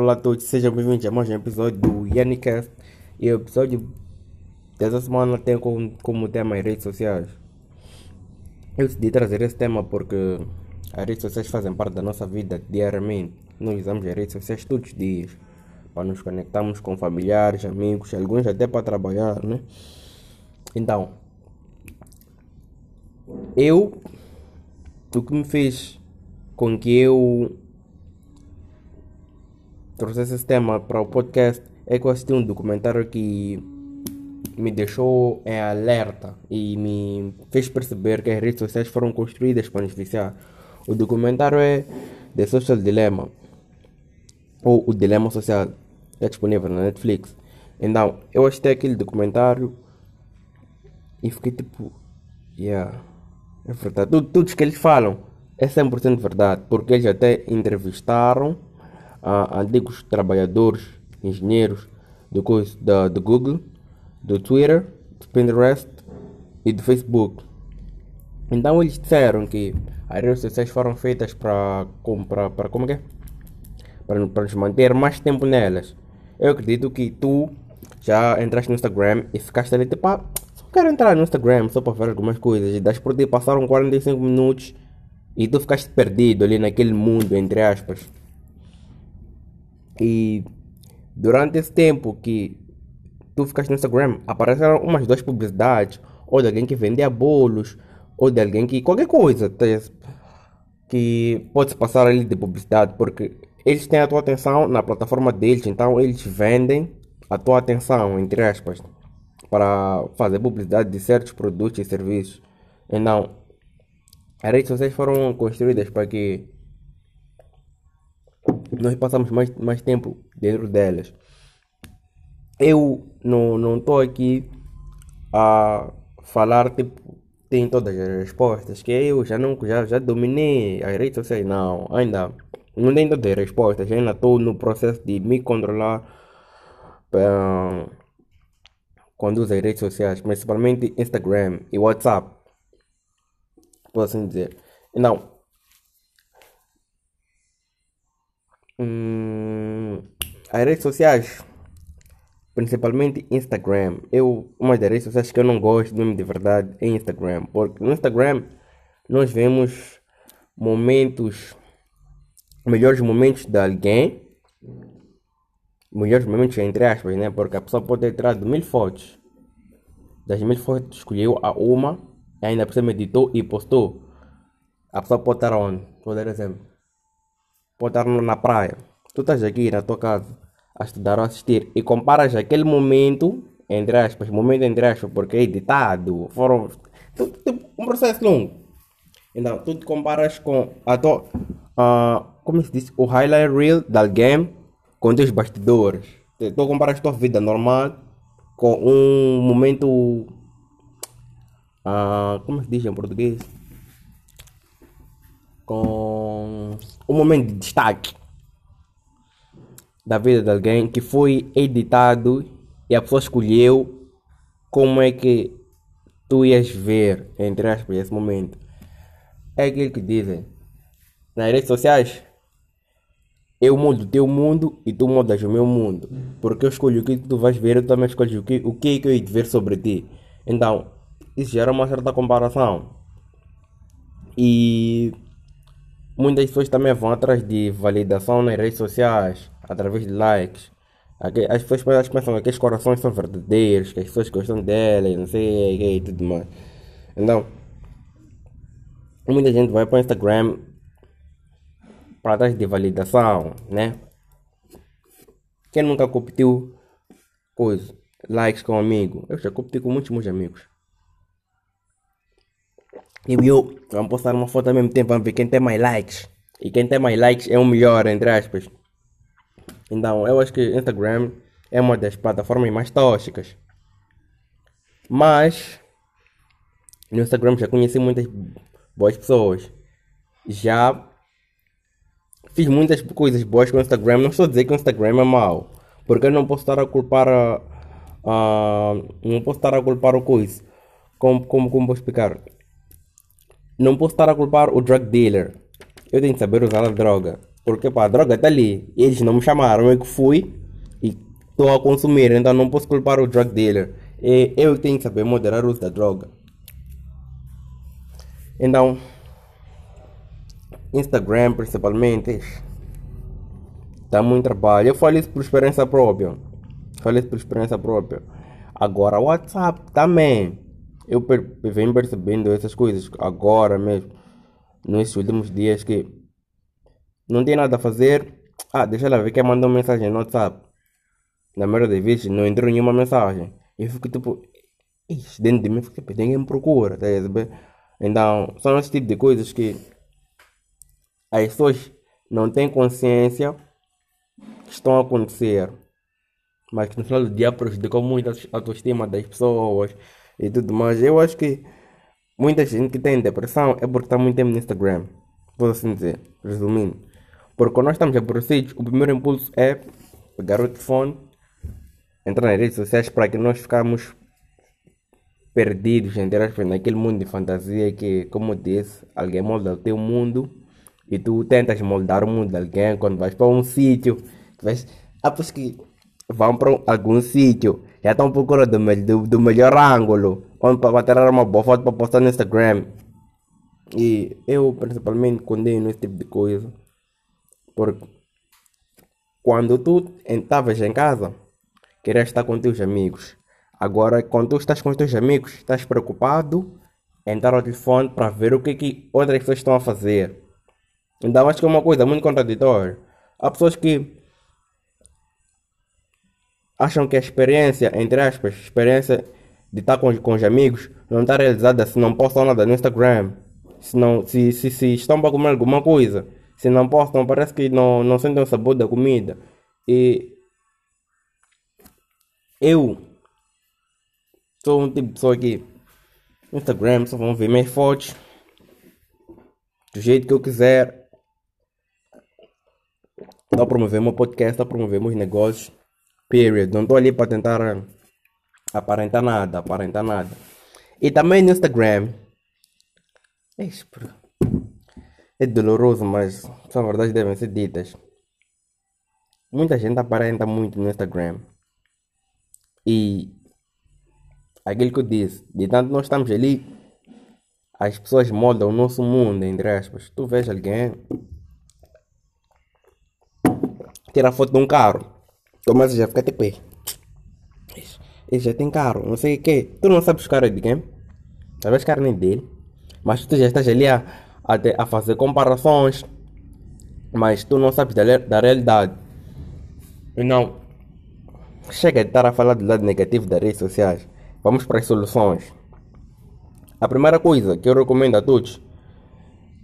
Olá a todos, sejam bem-vindos a mais um episódio do Yannicast. E o episódio dessa semana tem como, como tema as redes sociais. Eu decidi trazer esse tema porque as redes sociais fazem parte da nossa vida diariamente. Nós usamos as redes sociais todos os dias para nos conectarmos com familiares, amigos, alguns até para trabalhar, né? Então, eu, o que me fez com que eu trouxesse esse tema para o podcast é que eu assisti um documentário que me deixou em alerta e me fez perceber que as redes sociais foram construídas para nos viciar. O documentário é The Social Dilemma, ou O Dilema Social, é disponível na Netflix. Então, eu assisti aquele documentário e fiquei tipo, yeah, é verdade. Tudo, tudo que eles falam é 100% verdade, porque eles até entrevistaram uh, antigos trabalhadores, engenheiros do, da, do Google, do Twitter, do Pinterest e do Facebook. Então eles disseram que as redes sociais foram feitas para para para como é é? Para nos manter mais tempo nelas. Eu acredito que tu já entraste no Instagram e ficaste ali tipo, ah, só quero entrar no Instagram só para ver algumas coisas e das por ti passaram 45 minutos e tu ficaste perdido ali naquele mundo, entre aspas. E durante esse tempo que tu ficaste no Instagram, apareceram umas duas publicidades, ou de alguém que vendia bolos, ou de alguém que. qualquer coisa tá que pode se passar ali de publicidade, porque eles têm a tua atenção na plataforma deles, então eles vendem a tua atenção, entre aspas, para fazer publicidade de certos produtos e serviços. Então, as redes sociais foram construídas para que nós passamos mais, mais tempo dentro delas. Eu não estou aqui a falar tipo tem todas as respostas que eu já não já, já dominei as redes sociais não ainda não tenho todas as respostas ainda estou no processo de me controlar uh, quando uso as redes sociais principalmente Instagram e WhatsApp posso assim dizer não Hum, as redes sociais, principalmente Instagram. Eu, uma das redes sociais que eu não gosto mesmo de verdade é Instagram. Porque no Instagram nós vemos momentos, melhores momentos de alguém. Melhores momentos entre aspas, né? Porque a pessoa pode ter tirado mil fotos. Das mil fotos escolheu a uma, ainda por cima editou e postou. A pessoa pode estar onde? Vou dar exemplo pode estar na praia. Tu estás aqui na tua casa a estudar ou assistir e comparas aquele momento, entre aspas, momento entre aspas, porque é editado, foram. Um processo longo. Então, tu te comparas com a tua. Uh, como se diz? O highlight reel de alguém com os bastidores. Tu comparas tua vida normal com um momento. Uh, como se diz em português? Com um momento de destaque da vida de alguém que foi editado e a pessoa escolheu como é que tu ias ver, entre aspas, esse momento. É aquilo que dizem nas redes sociais. Eu mudo o teu mundo e tu mudas o meu mundo. Porque eu escolho o que tu vais ver, eu também escolho o que, o que, é que eu ia ver sobre ti. Então, isso gera uma certa comparação. E Muitas pessoas também vão atrás de validação nas redes sociais, através de likes. As pessoas pensam que aqueles corações são verdadeiros, que as pessoas gostam dela, não sei e tudo mais. Então, muita gente vai para o Instagram para atrás de validação, né? Quem nunca competiu coisa, likes com um amigo? Eu já competi com muitos amigos. E eu, vamos postar uma foto ao mesmo tempo, vamos ver quem tem mais likes. E quem tem mais likes é o melhor, entre aspas. Então, eu acho que Instagram é uma das plataformas mais tóxicas. Mas, no Instagram já conheci muitas boas pessoas. Já fiz muitas coisas boas com o Instagram. Não estou a dizer que o Instagram é mau. Porque eu não posso estar a culpar a. a não posso estar a culpar o coisa. Como, como, como vou explicar? Não posso estar a culpar o drug dealer. Eu tenho que saber usar a droga. Porque pá, a droga está ali. Eles não me chamaram, eu que fui e estou a consumir, então não posso culpar o drug dealer. E eu tenho que saber moderar o uso da droga. Então, Instagram principalmente, dá muito trabalho. Eu falo isso por experiência própria. Falei isso por experiência própria. Agora, WhatsApp também. Eu venho percebendo essas coisas agora mesmo, nesses últimos dias, que não tem nada a fazer. Ah, deixa ela ver quem mandou mensagem no WhatsApp. Na maioria das vezes não entrou nenhuma mensagem. Eu fico tipo, dentro de mim, fico, tipo, ninguém me procura, tá Então, são esse tipo de coisas que as pessoas não têm consciência que estão a acontecer, mas que no final do dia prejudicam muito a autoestima das pessoas e tudo mais. Eu acho que muita gente que tem depressão é porque está muito tempo no Instagram. Vou assim dizer, resumindo. Porque quando nós estamos aborrecidos, o primeiro impulso é pegar o telefone, entrar nas redes sociais para que nós ficamos perdidos, entre aspas, naquele mundo de fantasia que, como eu disse, alguém molda o teu mundo e tu tentas moldar o mundo de alguém quando vais para um sítio, vais, ah, pois que vão para algum sítio, já estão procurando do, do, do melhor ângulo, onde para tirar uma boa foto para postar no Instagram. E eu principalmente condeno esse tipo de coisa. Porque quando tu estavas em casa, querias estar com teus amigos. Agora, quando tu estás com teus amigos, estás preocupado em entrar ao telefone para ver o que, que outras pessoas estão a fazer. Então, acho que é uma coisa muito contraditória. Há pessoas que acham que a experiência, entre aspas, experiência de estar com, com os amigos não está realizada se não postam nada no Instagram, se, não, se, se, se estão para comer alguma coisa, se não postam, parece que não, não sentem o sabor da comida. E eu sou um tipo de pessoa que no Instagram só vão ver minhas fotos do jeito que eu quiser. A promover meu podcast, estou a promover meus negócios. Period. Não estou ali para tentar aparentar nada, aparentar nada. E também no Instagram. É doloroso, mas são verdades devem ser ditas. Muita gente aparenta muito no Instagram. E aquilo que eu disse, de tanto nós estamos ali, as pessoas moldam o nosso mundo, entre aspas. Tu vês alguém tirar foto de um carro Tomás já fica tipo, ele já tem carro, não sei o que. Tu não sabes cara de quem? Talvez cara nem dele. Mas tu já estás ali a, a, a fazer comparações. Mas tu não sabes da, da realidade. Não. Chega de estar a falar do lado negativo das redes sociais. Vamos para as soluções. A primeira coisa que eu recomendo a todos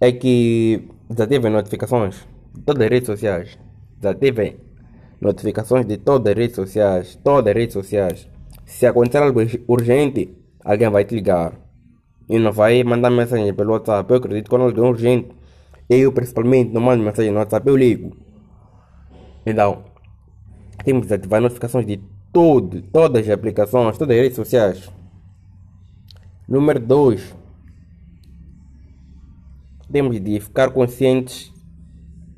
é que desativem notificações de todas as redes sociais. Desativem notificações de todas as redes sociais, todas as redes sociais. Se acontecer algo urgente, alguém vai te ligar. E não vai mandar mensagem pelo WhatsApp. Eu acredito que quando alguém é urgente, eu principalmente não mando mensagem no WhatsApp, eu ligo. Então, temos que ativar notificações de tudo, todas as aplicações, todas as redes sociais. Número 2. Temos de ficar conscientes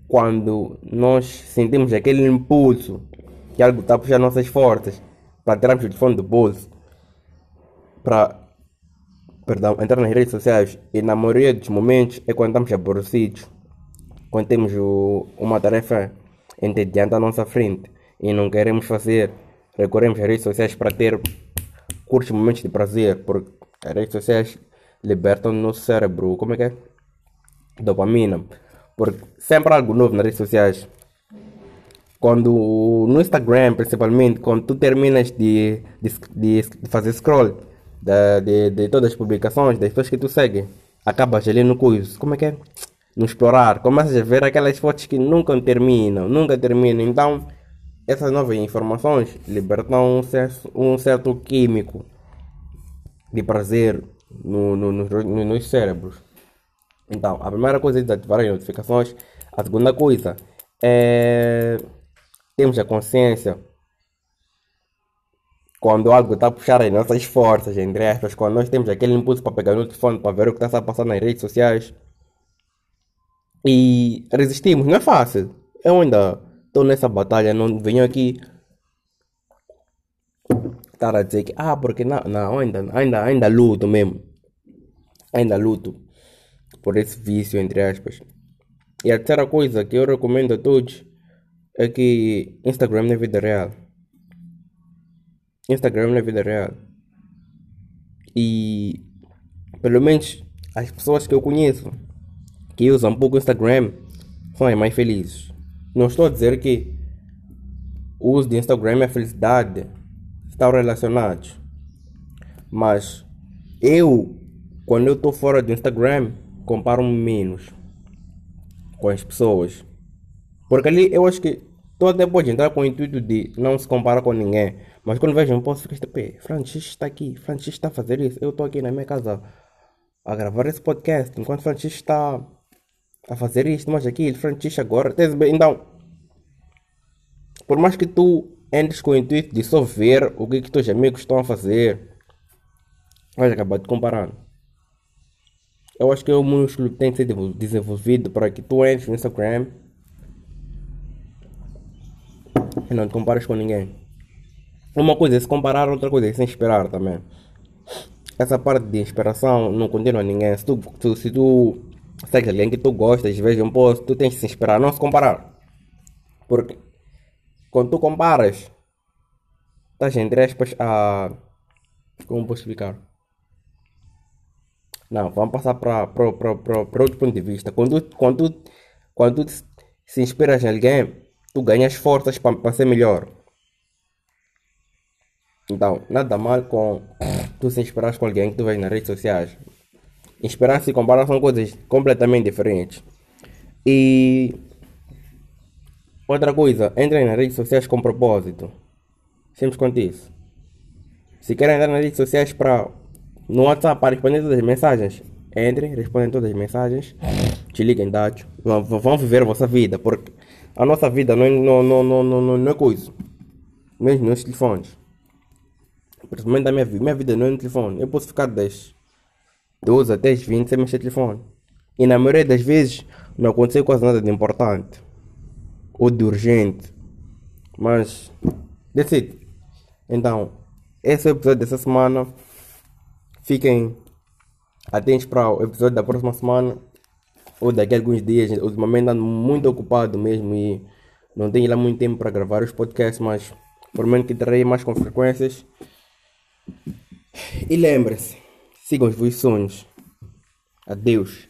quando nós sentimos aquele impulso que algo está a puxar nossas forças para tirarmos o telefone do bolso, para perdão, entrar nas redes sociais e na maioria dos momentos é quando estamos aborrecidos, quando temos o, uma tarefa entediante à nossa frente e não queremos fazer, recorremos às redes sociais para ter curtos momentos de prazer, porque as redes sociais libertam o nosso cérebro, como é que é? Dopamina porque sempre há algo novo nas redes sociais. Quando no Instagram, principalmente, quando tu terminas de, de, de, fazer scroll de, de, de, todas as publicações das pessoas que tu segue, acabas ali no coisa. Como é que é? No explorar, começas a ver aquelas fotos que nunca terminam, nunca terminam. Então, essas novas informações libertam um certo, um certo químico de prazer no, no, no nos cérebros. Então, a primeira coisa é desativar as notificações. A segunda coisa é temos a consciência quando algo está a puxar as nossas forças, entre aspas, quando nós temos aquele impulso para pegar no telefone para ver o que está a passar nas redes sociais. E resistimos, não é fácil. Eu ainda estou nessa batalha, não venho aqui estar a dizer que, ah, porque não, não ainda, ainda, ainda luto mesmo. Ainda luto por esse vício, entre aspas. E a terceira coisa que eu recomendo a todos é que Instagram na vida real. Instagram na vida real. E pelo menos as pessoas que eu conheço que usam pouco Instagram são as mais felizes. Não estou a dizer que o uso de Instagram e a felicidade estão relacionados. Mas eu, quando eu estou fora do Instagram, comparo-me menos com as pessoas. Porque ali eu acho que Todo até pode entrar com o intuito de não se comparar com ninguém. Mas quando vejo um posto, fica este Francisco está aqui, Francisco está a fazer isso. Eu estou aqui na minha casa a gravar esse podcast. Enquanto Francisco está a fazer isto, mas aquilo, Francisco agora. Então, por mais que tu entres com o intuito de só ver o que, que teus amigos estão a fazer, vais acabar te comparando. Eu acho que o músculo tem que ser desenvolvido para que tu entres no Instagram e não te compares com ninguém. Uma coisa é se comparar, outra coisa é se inspirar também. Essa parte de inspiração não condena ninguém. Se tu, tu, se tu segue alguém que tu gostas, veja um post, tu tens que se inspirar, não se comparar. Porque quando tu comparas, estás entre aspas a. Como posso explicar? Não, vamos passar para outro ponto de vista. Quando, quando, quando se inspiras em alguém, tu ganhas forças para ser melhor. Então, nada mal com tu se inspirar com alguém que tu vês nas redes sociais. Inspirar-se e comparar são coisas completamente diferentes. E outra coisa, entrem nas redes sociais com propósito. Simples quanto isso. Se querem entrar nas redes sociais para no WhatsApp para responder todas as mensagens, entrem, respondem todas as mensagens, te liguem dados, vão viver a vossa vida, porque a nossa vida não é, não, não, não, não, não é coisa. Mesmo nos telefones. Principalmente a minha vida. Minha vida não é no telefone. Eu posso ficar 10, 12 até 20 sem mexer telefone. E na maioria das vezes não aconteceu quase nada de importante. Ou de urgente. Mas, decide. Então, esse é o episódio dessa semana. Fiquem atentos para o episódio da próxima semana ou daqui a alguns dias. Ultimamente ando muito ocupado mesmo e não tenho lá muito tempo para gravar os podcasts, mas prometo que trarei mais com frequências. E lembre-se, sigam os vossos sonhos. Adeus.